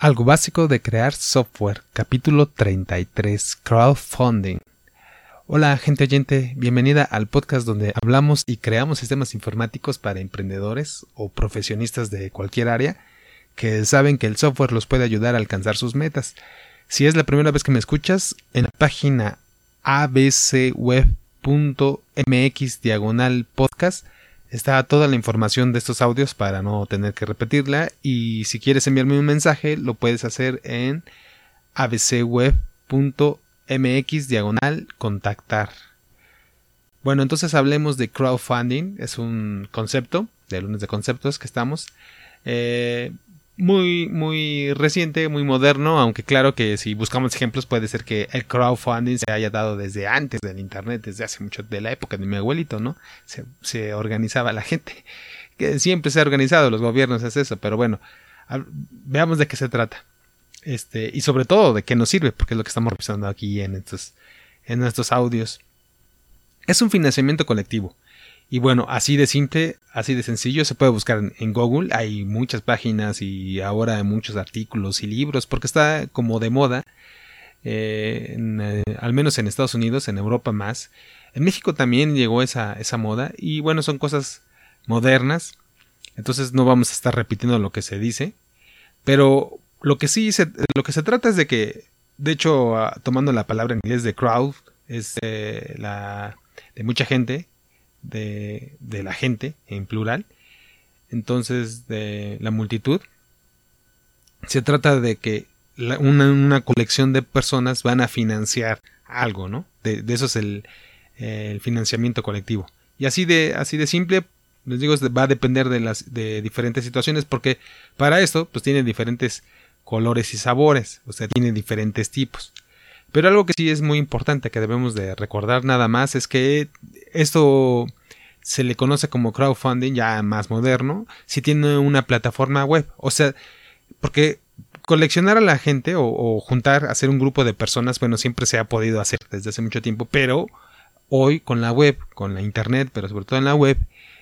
Algo básico de crear software, capítulo 33, crowdfunding. Hola gente oyente, bienvenida al podcast donde hablamos y creamos sistemas informáticos para emprendedores o profesionistas de cualquier área que saben que el software los puede ayudar a alcanzar sus metas. Si es la primera vez que me escuchas, en la página abcweb.mx diagonal podcast Está toda la información de estos audios para no tener que repetirla y si quieres enviarme un mensaje lo puedes hacer en abcweb.mx diagonal contactar. Bueno, entonces hablemos de crowdfunding, es un concepto, de lunes de conceptos que estamos. Eh, muy, muy reciente, muy moderno, aunque claro que si buscamos ejemplos puede ser que el crowdfunding se haya dado desde antes del Internet, desde hace mucho, de la época de mi abuelito, ¿no? Se, organizaba la gente, que siempre se ha organizado, los gobiernos es eso, pero bueno, veamos de qué se trata. Este, y sobre todo de qué nos sirve, porque es lo que estamos revisando aquí en estos, en estos audios. Es un financiamiento colectivo. Y bueno, así de simple, así de sencillo, se puede buscar en, Google. Hay muchas páginas y ahora muchos artículos y libros, porque está como de moda, eh, eh, al menos en Estados Unidos, en Europa más. En México también llegó esa, esa moda y bueno, son cosas modernas. Entonces no vamos a estar repitiendo lo que se dice. Pero lo que sí se, lo que se trata es de que, de hecho, ah, tomando la palabra en inglés de crowd, es eh, la de mucha gente, de, la gente en plural, entonces de la multitud. Se trata de que una, colección de personas van a financiar algo, ¿no? De, eso es el, financiamiento colectivo. Y así de, así de simple, les digo, va a depender de las de diferentes situaciones, porque para esto, pues tiene diferentes colores y sabores, o sea, tiene diferentes tipos. Pero algo que sí es muy importante que debemos de recordar nada más es que esto se le conoce como crowdfunding ya más moderno si tiene una plataforma web. O sea, porque coleccionar a la gente o, juntar, hacer un grupo de personas, bueno, siempre se ha podido hacer desde hace mucho tiempo, pero hoy con la web, con la internet, pero sobre todo en la web,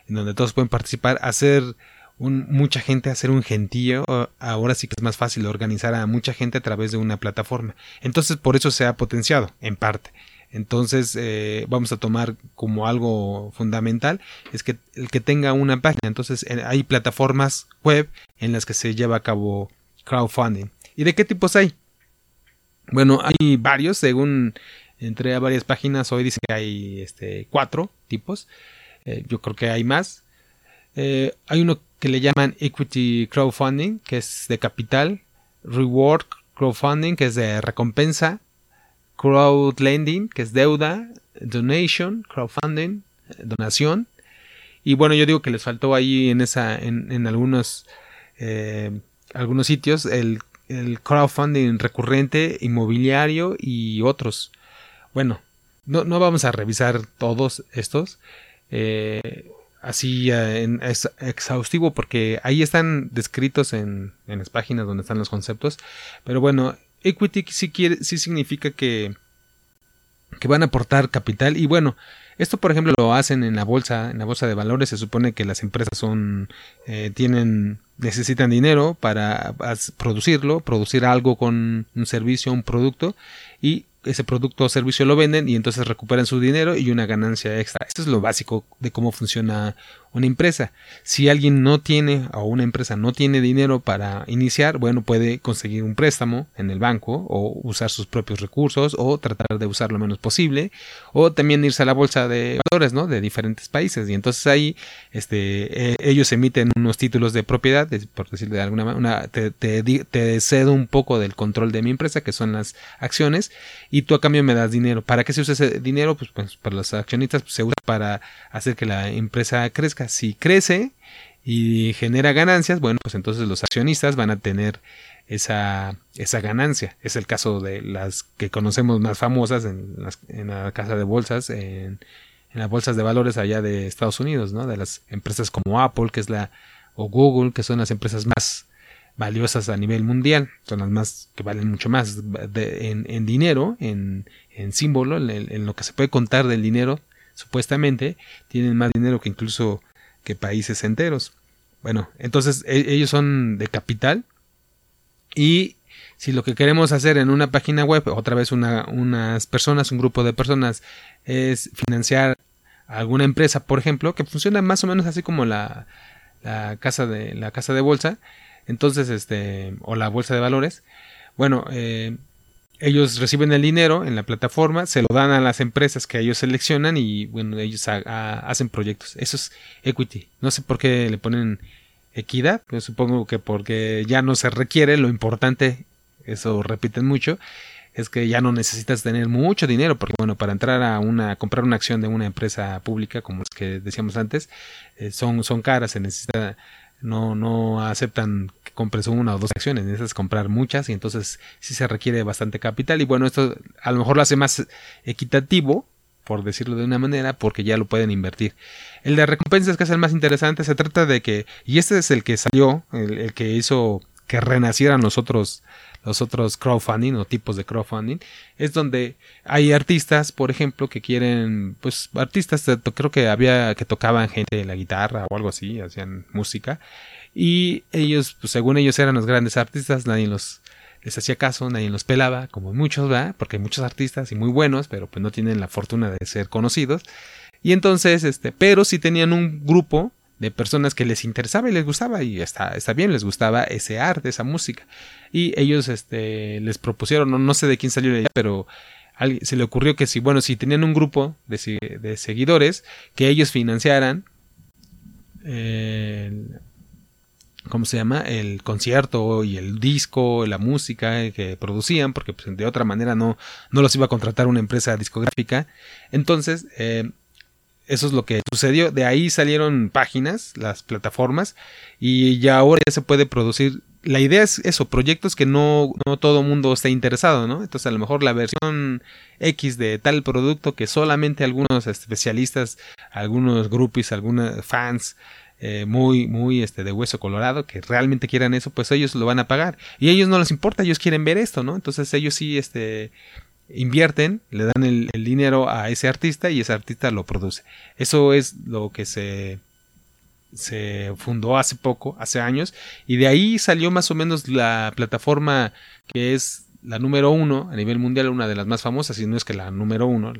en donde todos pueden participar, hacer mucha gente hacer un gentío, ahora sí que es más fácil organizar a mucha gente a través de una plataforma. Entonces por eso se ha potenciado, en parte. Entonces eh, vamos a tomar como algo fundamental es que el que tenga una página. Entonces hay plataformas web en las que se lleva a cabo crowdfunding. ¿Y de qué tipos hay? Bueno, hay varios, según entré a varias páginas, hoy dice que hay este, cuatro tipos. Eh, yo creo que hay más. Eh, hay uno que le llaman Equity Crowdfunding, que es de capital, Reward Crowdfunding, que es de recompensa, Crowdlending, que es deuda, Donation, Crowdfunding, donación. Y bueno, yo digo que les faltó ahí en esa, en, algunos, eh, algunos sitios el, crowdfunding recurrente, inmobiliario y otros. Bueno, no, no vamos a revisar todos estos. Eh, así eh, exhaustivo porque ahí están descritos en, en, las páginas donde están los conceptos. Pero bueno, equity sí, quiere, sí significa que, que van a aportar capital y bueno, esto, por ejemplo, lo hacen en la bolsa, en la bolsa de valores. Se supone que las empresas son, eh, tienen, necesitan dinero para producirlo, producir algo con un servicio, un producto, y ese producto o servicio lo venden y entonces recuperan su dinero y una ganancia extra. Esto es lo básico de cómo funciona una empresa. Si alguien no tiene o una empresa no tiene dinero para iniciar, bueno, puede conseguir un préstamo en el banco o usar sus propios recursos o tratar de usar lo menos posible o también irse a la bolsa de valores, ¿no? De diferentes países y entonces ahí este, eh, ellos emiten unos títulos de propiedad, por decirlo de alguna manera, te, te cedo un poco del control de mi empresa que son las acciones y tú a cambio me das dinero. ¿Para qué se usa ese dinero? Pues, pues para los accionistas pues, se usa para hacer que la empresa crezca. Si crece y genera ganancias, bueno, pues entonces los accionistas van a tener esa, esa ganancia. Es el caso de las que conocemos más famosas en, las, en la casa de bolsas, en, en, las bolsas de valores allá de Estados Unidos, ¿no? De las empresas como Apple, que es la, o Google, que son las empresas más valiosas a nivel mundial, son las más que valen mucho más en, dinero, en, símbolo, en, lo que se puede contar del dinero, supuestamente, tienen más dinero que incluso países enteros. Bueno, entonces e, ellos son de capital Y si lo que queremos hacer en una página web, otra vez unas personas, un grupo de personas, es financiar alguna empresa, por ejemplo, que funciona más o menos así como la, casa de la casa de bolsa, entonces este o la bolsa de valores, bueno, eh, ellos reciben el dinero en la plataforma, se lo dan a las empresas que ellos seleccionan y bueno, ellos hacen proyectos. Eso es equity. No sé por qué le ponen equidad, pues supongo que porque ya no se requiere, lo importante, eso repiten mucho, es que ya no necesitas tener mucho dinero, porque bueno, para entrar a una, comprar una acción de una empresa pública, como es que decíamos antes, eh, son, son caras, se necesita, no, no aceptan que compres una o dos acciones, necesitas comprar muchas y entonces sí se requiere bastante capital y bueno, esto a lo mejor lo hace más equitativo, por decirlo de una manera, porque ya lo pueden invertir. El de recompensas, que es el más interesante, se trata de que, y este es el que salió, el, que hizo que renacieran los otros, los otros crowdfunding o tipos de crowdfunding, es donde hay artistas, por ejemplo, que quieren, pues artistas, creo que había que tocaban gente de la guitarra o algo así, hacían música, y ellos, pues según ellos eran los grandes artistas, nadie los, les hacía caso, nadie los pelaba, como muchos, ¿verdad? Porque hay muchos artistas y muy buenos, pero pues no tienen la fortuna de ser conocidos. Y entonces, este, pero sí tenían un grupo de personas que les interesaba y les gustaba y está, está bien, les gustaba ese arte, esa música. Y ellos este, les propusieron, no, no sé de quién salió la idea, pero se le ocurrió que si, bueno, si tenían un grupo de, de seguidores, que ellos financiaran eh, ¿cómo se llama? El concierto y el disco, la música que producían, porque pues, de otra manera no, no los iba a contratar una empresa discográfica. Entonces, eh, eso es lo que sucedió. De ahí salieron páginas, las plataformas, y ya ahora ya se puede producir. La idea es eso, proyectos que no, no todo mundo esté interesado, ¿no? Entonces a lo mejor la versión X de tal producto que solamente algunos especialistas, algunos groupies, algunos fans eh, muy, muy este, de hueso colorado, que realmente quieran eso, pues ellos lo van a pagar. Y a ellos no les importa, ellos quieren ver esto, ¿no? Entonces ellos sí, este, invierten, le dan el, dinero a ese artista y ese artista lo produce. Eso es lo que se, se fundó hace poco, hace años, y de ahí salió más o menos la plataforma que es la número uno a nivel mundial, una de las más famosas, y no es que la número uno,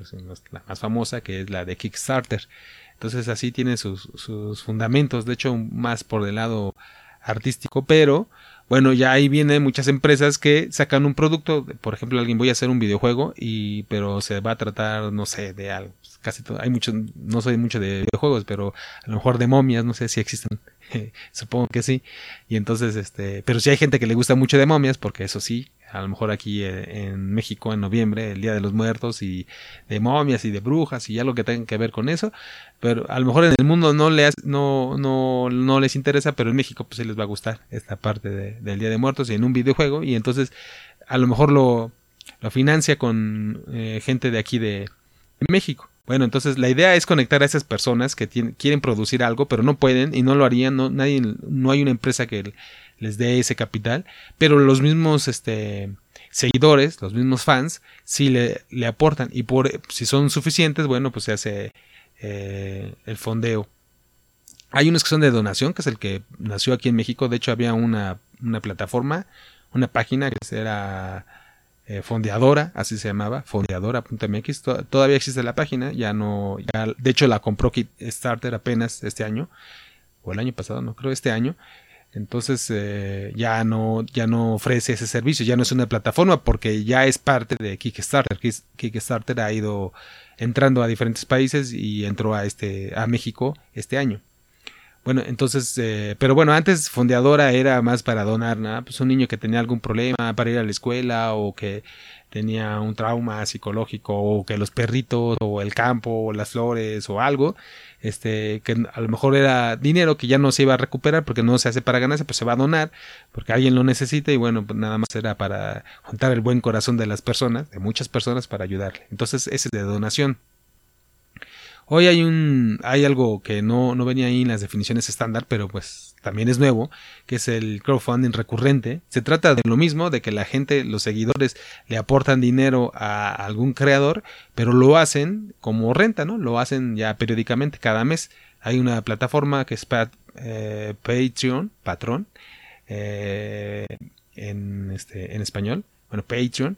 la más famosa, que es la de Kickstarter. Entonces así tiene sus, sus fundamentos, de hecho más por el lado artístico, pero bueno, ya ahí vienen muchas empresas que sacan un producto, por ejemplo, alguien voy a hacer un videojuego y pero se va a tratar, no sé, de algo, casi todo, hay muchos, no soy mucho de videojuegos, pero a lo mejor de momias, no sé si existen, supongo que sí, y entonces este, pero si hay gente que le gusta mucho de momias, porque eso sí, a lo mejor aquí eh, en México en noviembre, el Día de los Muertos y de momias y de brujas y algo que tenga que ver con eso, pero a lo mejor en el mundo no, le, no, no, no les interesa, pero en México pues sí les va a gustar esta parte del Día de Muertos y en un videojuego y entonces a lo mejor lo, lo financia con eh, gente de aquí de, México. Bueno, entonces la idea es conectar a esas personas que quieren producir algo, pero no pueden y no lo harían, no, nadie, no hay una empresa que les dé ese capital, pero los mismos este, seguidores, los mismos fans, sí le, le aportan y por si son suficientes, bueno, pues se hace eh, el fondeo. Hay unos que son de donación, que es el que nació aquí en México. De hecho, había una, una plataforma, una página que era eh, Fondeadora, así se llamaba, fondeadora.mx. Todavía existe la página, ya no, ya, de hecho la compró Kickstarter apenas este año, o el año pasado, no creo, este año. Entonces eh, ya no ya no ofrece ese servicio, ya no es una plataforma porque ya es parte de Kickstarter. Kickstarter ha ido entrando a diferentes países y entró a este a México este año. Bueno, entonces, eh, pero bueno, antes Fondeadora era más para donar, ¿no? Pues un niño que tenía algún problema para ir a la escuela o que tenía un trauma psicológico o que los perritos o el campo o las flores o algo, este, que a lo mejor era dinero que ya no se iba a recuperar porque no se hace para ganarse, pues se va a donar porque alguien lo necesita y bueno, pues nada más era para juntar el buen corazón de las personas, de muchas personas para ayudarle. Entonces ese es de donación. Hoy hay un hay algo que no, no venía ahí en las definiciones estándar, pero pues también es nuevo, que es el crowdfunding recurrente. Se trata de lo mismo, de que la gente, los seguidores, le aportan dinero a algún creador, pero lo hacen como renta, ¿no? Lo hacen ya periódicamente, cada mes. Hay una plataforma que es eh, Patreon, Patrón, eh, en, este, en español, bueno, patreon.com.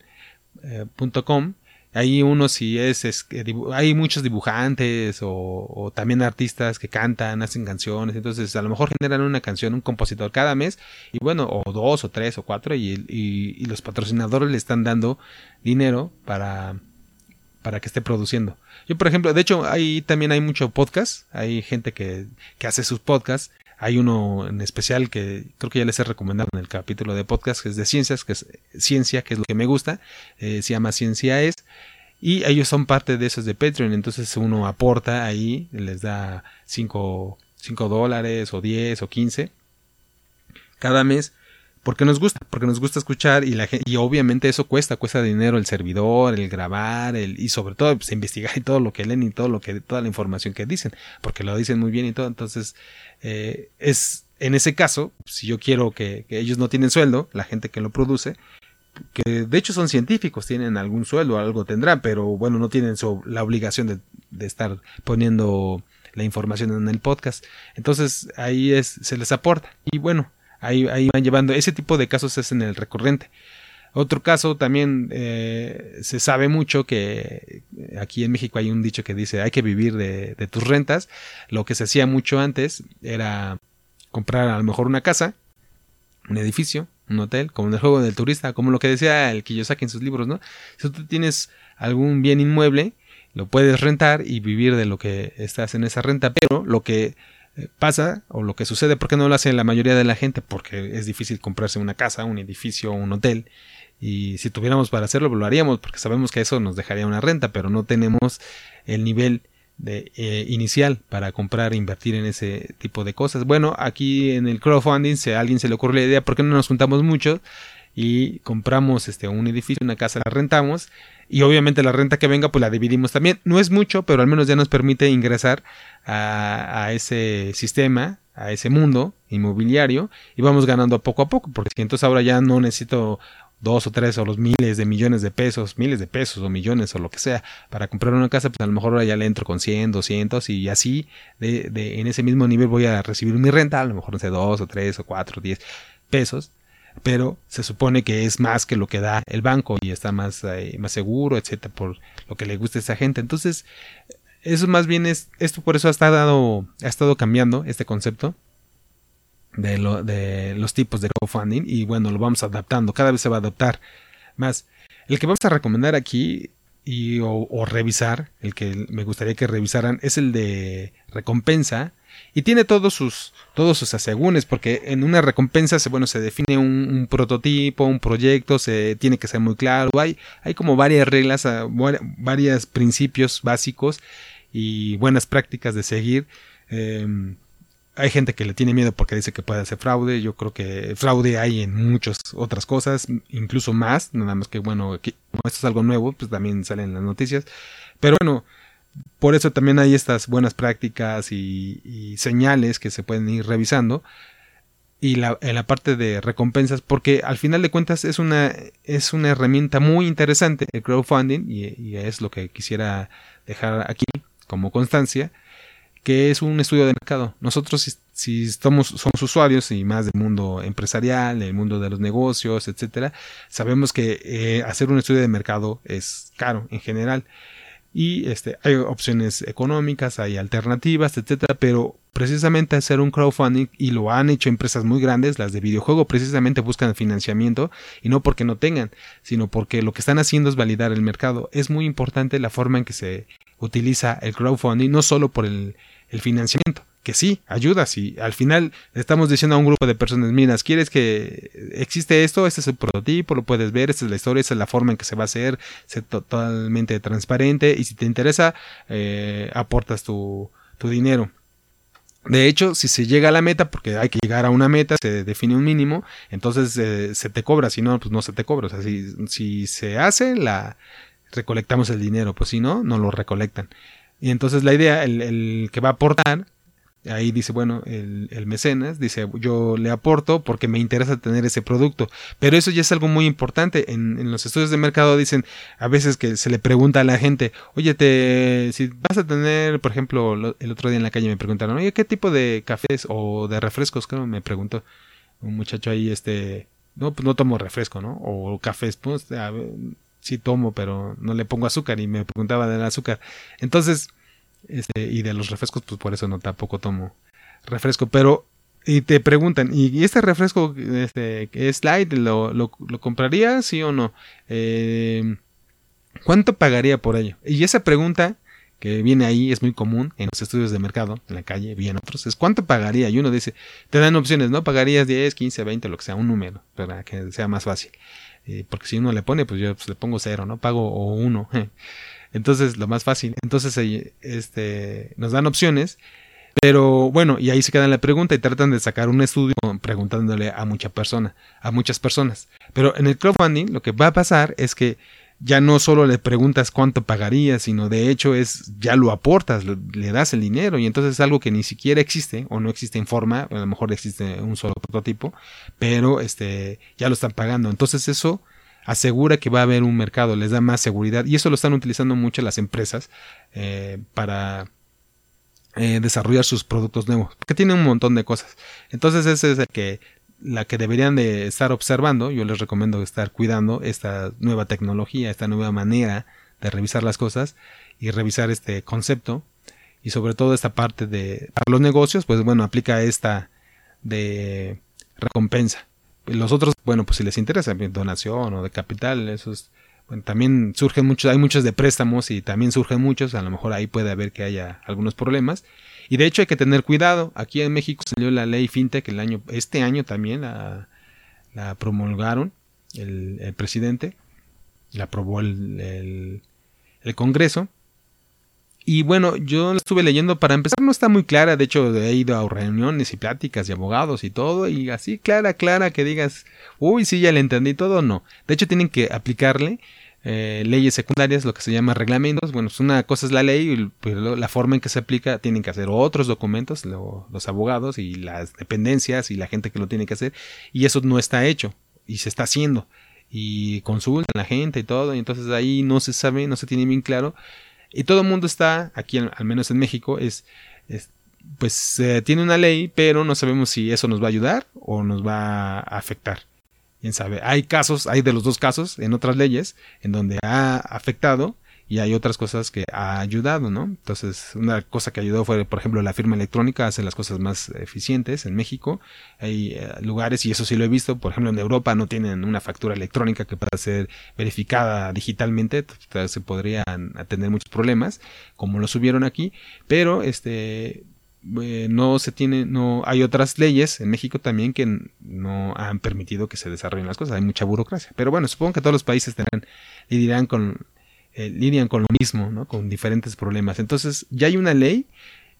Eh, hay uno si es, hay muchos dibujantes o, también artistas que cantan, hacen canciones, entonces a lo mejor generan una canción, un compositor cada mes, y bueno, o dos o tres o cuatro, y, y, los patrocinadores le están dando dinero para, para que esté produciendo. Yo, por ejemplo, de hecho, ahí también hay mucho podcast, hay gente que, que hace sus podcasts, hay uno en especial que creo que ya les he recomendado en el capítulo de podcast, que es de ciencias, que es ciencia, que es lo que me gusta, eh, se llama Ciencia es, y ellos son parte de esos de Patreon, entonces uno aporta ahí, les da 5 dólares o 10 o 15 cada mes porque nos gusta, porque nos gusta escuchar y la y obviamente eso cuesta, cuesta dinero el servidor, el grabar, el y sobre todo pues, investigar y todo lo que leen y todo lo que toda la información que dicen, porque lo dicen muy bien y todo, entonces eh, es en ese caso, si yo quiero que, que, ellos no tienen sueldo, la gente que lo produce, que de hecho son científicos, tienen algún sueldo, algo tendrán, pero bueno, no tienen la obligación de, estar poniendo la información en el podcast. Entonces ahí es, se les aporta. Y bueno, ahí, van llevando. Ese tipo de casos es en el recurrente. Otro caso también eh, se sabe mucho que aquí en México hay un dicho que dice hay que vivir de, de tus rentas. Lo que se hacía mucho antes era comprar a lo mejor una casa, un edificio, un hotel, como en el juego del turista, como lo que decía el Kiyosaki en sus libros, ¿no? Si tú tienes algún bien inmueble, lo puedes rentar y vivir de lo que estás en esa renta, pero lo que eh, pasa o lo que sucede, ¿por qué no lo hace la mayoría de la gente? Porque es difícil comprarse una casa, un edificio, un hotel. Y si tuviéramos para hacerlo, lo haríamos porque sabemos que eso nos dejaría una renta, pero no tenemos el nivel de, eh, inicial para comprar e invertir en ese tipo de cosas. Bueno, aquí en el crowdfunding, si a alguien se le ocurre la idea, ¿por qué no nos juntamos mucho y compramos este, un edificio, una casa, la rentamos y obviamente la renta que venga pues la dividimos también. No es mucho, pero al menos ya nos permite ingresar a, ese sistema, a ese mundo inmobiliario y vamos ganando poco a poco, porque entonces ahora ya no necesito dos o tres o los miles de millones de pesos, miles de pesos o millones o lo que sea para comprar una casa, pues a lo mejor ahora ya le entro con 100, 200 y así de, de, en ese mismo nivel voy a recibir mi renta, a lo mejor no sé, dos o tres o cuatro, diez pesos, pero se supone que es más que lo que da el banco y está más, eh, más seguro, etcétera, por lo que le gusta a esa gente. Entonces, eso más bien es, esto por eso ha estado, ha estado cambiando este concepto de, lo, de los tipos de crowdfunding y bueno, lo vamos adaptando, cada vez se va a adaptar más. El que vamos a recomendar aquí y, o, revisar, el que me gustaría que revisaran, es el de recompensa y tiene todos sus, todos sus asegúnes, porque en una recompensa se, bueno, se define un, prototipo, un proyecto, se tiene que ser muy claro, hay, hay como varias reglas, ah, varios principios básicos y buenas prácticas de seguir. Em, hay gente que le tiene miedo porque dice que puede hacer fraude. Yo creo que fraude hay en muchas otras cosas, incluso más. Nada más que, bueno, esto es algo nuevo, pues también salen las noticias. Pero bueno, por eso también hay estas buenas prácticas y, señales que se pueden ir revisando. Y la, en la parte de recompensas, porque al final de cuentas es una, es una herramienta muy interesante el crowdfunding, y, es lo que quisiera dejar aquí como constancia que es un estudio de mercado. Nosotros si, somos usuarios y más del mundo empresarial, el mundo de los negocios, etcétera, sabemos que eh, hacer un estudio de mercado es caro en general. Y este, hay opciones económicas, hay alternativas, etcétera, pero precisamente hacer un crowdfunding, y lo han hecho empresas muy grandes, las de videojuego, precisamente buscan financiamiento, y no porque no tengan, sino porque lo que están haciendo es validar el mercado. Es muy importante la forma en que se utiliza el crowdfunding, no solo por el, financiamiento, sí, ayuda, si al final estamos diciendo a un grupo de personas, mira, ¿quieres que existe esto? Este es el prototipo, lo puedes ver, esta es la historia, esta es la forma en que se va a hacer, ser totalmente transparente y si te interesa, eh, aportas tu, tu dinero. De hecho, si se llega a la meta, porque hay que llegar a una meta, se define un mínimo, entonces eh, se te cobra, si no, pues no se te cobra. O sea, si, si se hace la, recolectamos el dinero, pues si no, no lo recolectan. Y entonces la idea, el, el que va a aportar, ahí dice, bueno, el, mecenas dice, yo le aporto porque me interesa tener ese producto. Pero eso ya es algo muy importante. En, los estudios de mercado dicen, a veces que se le pregunta a la gente, oye, te, si vas a tener, por ejemplo, el otro día en la calle me preguntaron, oye, ¿qué tipo de cafés o de refrescos? Creo me preguntó un muchacho ahí, este, no, pues no tomo refresco, ¿no? O café, pues, sí tomo, pero no le pongo azúcar y me preguntaba del azúcar. Entonces, este, y de los refrescos, pues por eso no tampoco tomo refresco, pero y te preguntan, ¿y este refresco este, es light? ¿Lo, lo, compraría, sí o no? Eh, ¿Cuánto pagaría por ello? Y esa pregunta que viene ahí es muy común en los estudios de mercado, en la calle, bien otros, es ¿cuánto pagaría? Y uno dice, te dan opciones, ¿no? Pagarías 10, 15, 20, lo que sea, un número, para que sea más fácil. Eh, porque si uno le pone, pues yo pues, le pongo cero, ¿no? Pago o uno. Entonces, lo más fácil. Entonces, este, nos dan opciones pero bueno, y ahí se queda la pregunta y tratan de sacar un estudio preguntándole a mucha persona, a muchas personas. Pero en el crowdfunding lo que va a pasar es que ya no solo le preguntas cuánto pagarías, sino de hecho es ya lo aportas, le, das el dinero y entonces es algo que ni siquiera existe o no existe en forma, a lo mejor existe un solo prototipo, pero este ya lo están pagando. Entonces eso asegura que va a haber un mercado, les da más seguridad y eso lo están utilizando mucho las empresas eh, para eh, desarrollar sus productos nuevos, porque tiene un montón de cosas. Entonces ese es el que la que deberían de estar observando, yo les recomiendo estar cuidando esta nueva tecnología, esta nueva manera de revisar las cosas y revisar este concepto y sobre todo esta parte de los negocios, pues bueno, aplica esta de recompensa. Los otros, bueno, pues si les interesa, donación o de capital, esos también surgen muchos, hay muchos de préstamos y también surgen muchos, a lo mejor ahí puede haber que haya algunos problemas. Y de hecho hay que tener cuidado. Aquí en México salió la ley FinTech el año, este año también la, promulgaron el, presidente, la aprobó el, el, Congreso. Y bueno, yo la estuve leyendo para empezar, no está muy clara, de hecho he ido a reuniones y pláticas de abogados y todo, y así clara, clara, que digas, uy, sí, ya le entendí todo, no. De hecho tienen que aplicarle eh, leyes secundarias, lo que se llama reglamentos. Bueno, pues una cosa es la ley, pero la forma en que se aplica tienen que hacer otros documentos, los abogados y las dependencias y la gente que lo tiene que hacer, y eso no está hecho y se está haciendo. Y consultan a la gente y todo, y entonces ahí no se sabe, no se tiene bien claro. Y todo el mundo está, aquí al menos en México, es, pues eh, tiene una ley, pero no sabemos si eso nos va a ayudar o nos va a afectar quién sabe. Hay casos, hay de los dos casos en otras leyes en donde ha afectado y hay otras cosas que ha ayudado, ¿no? Entonces, una cosa que ayudó fue, por ejemplo, la firma electrónica hace las cosas más eficientes en México. Hay eh, lugares, y eso sí lo he visto, por ejemplo, en Europa no tienen una factura electrónica que pueda ser verificada digitalmente, se podrían tener muchos problemas, como lo subieron aquí, pero este eh, no se tiene, no hay otras leyes en México también que no han permitido que se desarrollen las cosas. Hay mucha burocracia. Pero bueno, supongo que todos los países tendrán, lidiarán con, eh, lidian con lo mismo. Con diferentes problemas. Entonces, ya hay una ley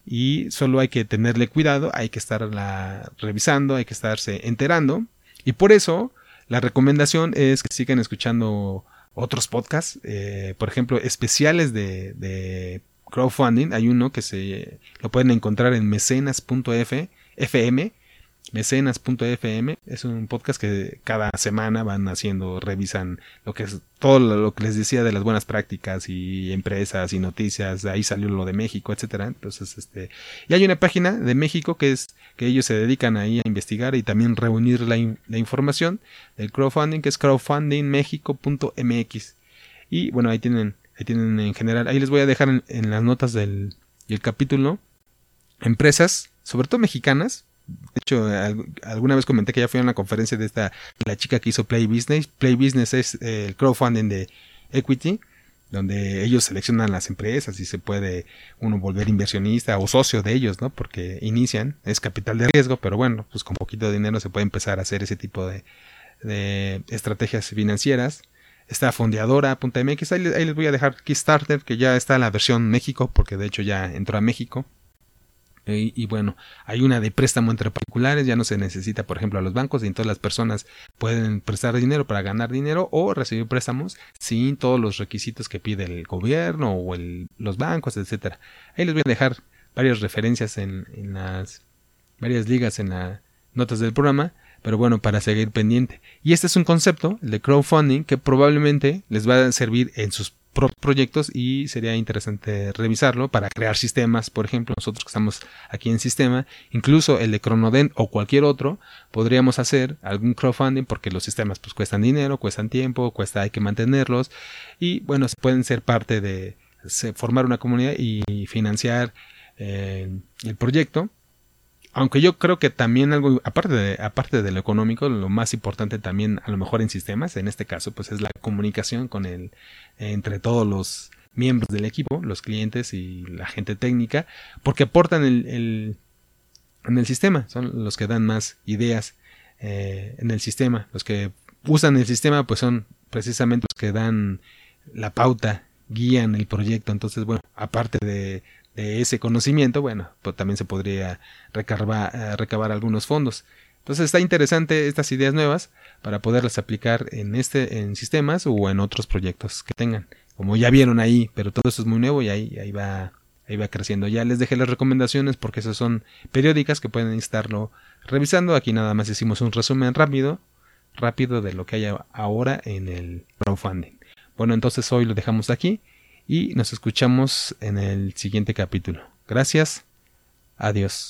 y solo hay que tenerle cuidado, hay que estarla revisando, hay que estarse enterando. Y por eso, la recomendación es que sigan escuchando otros podcasts, eh, por ejemplo, especiales de, de crowdfunding. Hay uno que se lo pueden encontrar en mecenas.fm, mecenas.fm. Es un podcast que cada semana van haciendo, revisan lo que es todo lo que les decía de las buenas prácticas y empresas y noticias. De ahí salió lo de México, etcétera. Entonces, este, y hay una página de México que es que ellos se dedican ahí a investigar y también reunir la, información del crowdfunding, que es crowdfundingmexico.mx. Y bueno, ahí tienen tienen en general. Ahí les voy a dejar en, las notas del capítulo empresas, sobre todo mexicanas. De hecho, alguna vez comenté que ya fui a una conferencia de esta, la chica que hizo Play Business. Play Business es eh, el crowdfunding de Equity, donde ellos seleccionan las empresas y se puede uno volver inversionista o socio de ellos, ¿no? Porque inician, es capital de riesgo, pero bueno, pues con poquito de dinero se puede empezar a hacer ese tipo de, estrategias financieras está fondeadora.mx. Ahí, ahí les voy a dejar Kickstarter, que ya está en la versión México, porque de hecho ya entró a México. Y, bueno, hay una de préstamo entre particulares, ya no se necesita, por ejemplo, a los bancos, y entonces las personas pueden prestar dinero para ganar dinero o recibir préstamos sin todos los requisitos que pide el gobierno o los bancos, etcétera. Ahí les voy a dejar varias referencias en, en las varias ligas en las notas del programa pero bueno, para seguir pendiente. Y este es un concepto, el de crowdfunding, que probablemente les va a servir en sus proyectos y sería interesante revisarlo para crear sistemas, por ejemplo, nosotros que estamos aquí en sistema, incluso el de Cronodent o cualquier otro, podríamos hacer algún crowdfunding porque los sistemas pues cuestan dinero, cuestan tiempo, cuesta hay que mantenerlos. Y bueno, pueden ser parte de formar una comunidad y financiar eh, el proyecto aunque yo creo que también algo, aparte de, aparte de lo económico, lo más importante también, a lo mejor en sistemas, en este caso, pues es la comunicación con el, entre todos los miembros del equipo, los clientes y la gente técnica, porque aportan el, en el sistema, son los que dan más ideas eh, en el sistema, los que usan el sistema, pues son precisamente los que dan la pauta, guían el proyecto, entonces, bueno, aparte de de ese conocimiento, bueno, pues también se podría recabar, eh, recabar algunos fondos. Entonces está interesante estas ideas nuevas para poderlas aplicar en este en sistemas o en otros proyectos que tengan. Como ya vieron ahí, pero todo eso es muy nuevo y ahí, ahí va ahí va creciendo. Ya les dejé las recomendaciones porque esas son periódicas que pueden estarlo revisando. Aquí nada más hicimos un resumen rápido, rápido de lo que hay ahora en el crowdfunding. Bueno, entonces hoy lo dejamos aquí y nos escuchamos en el siguiente capítulo. Gracias. Adiós.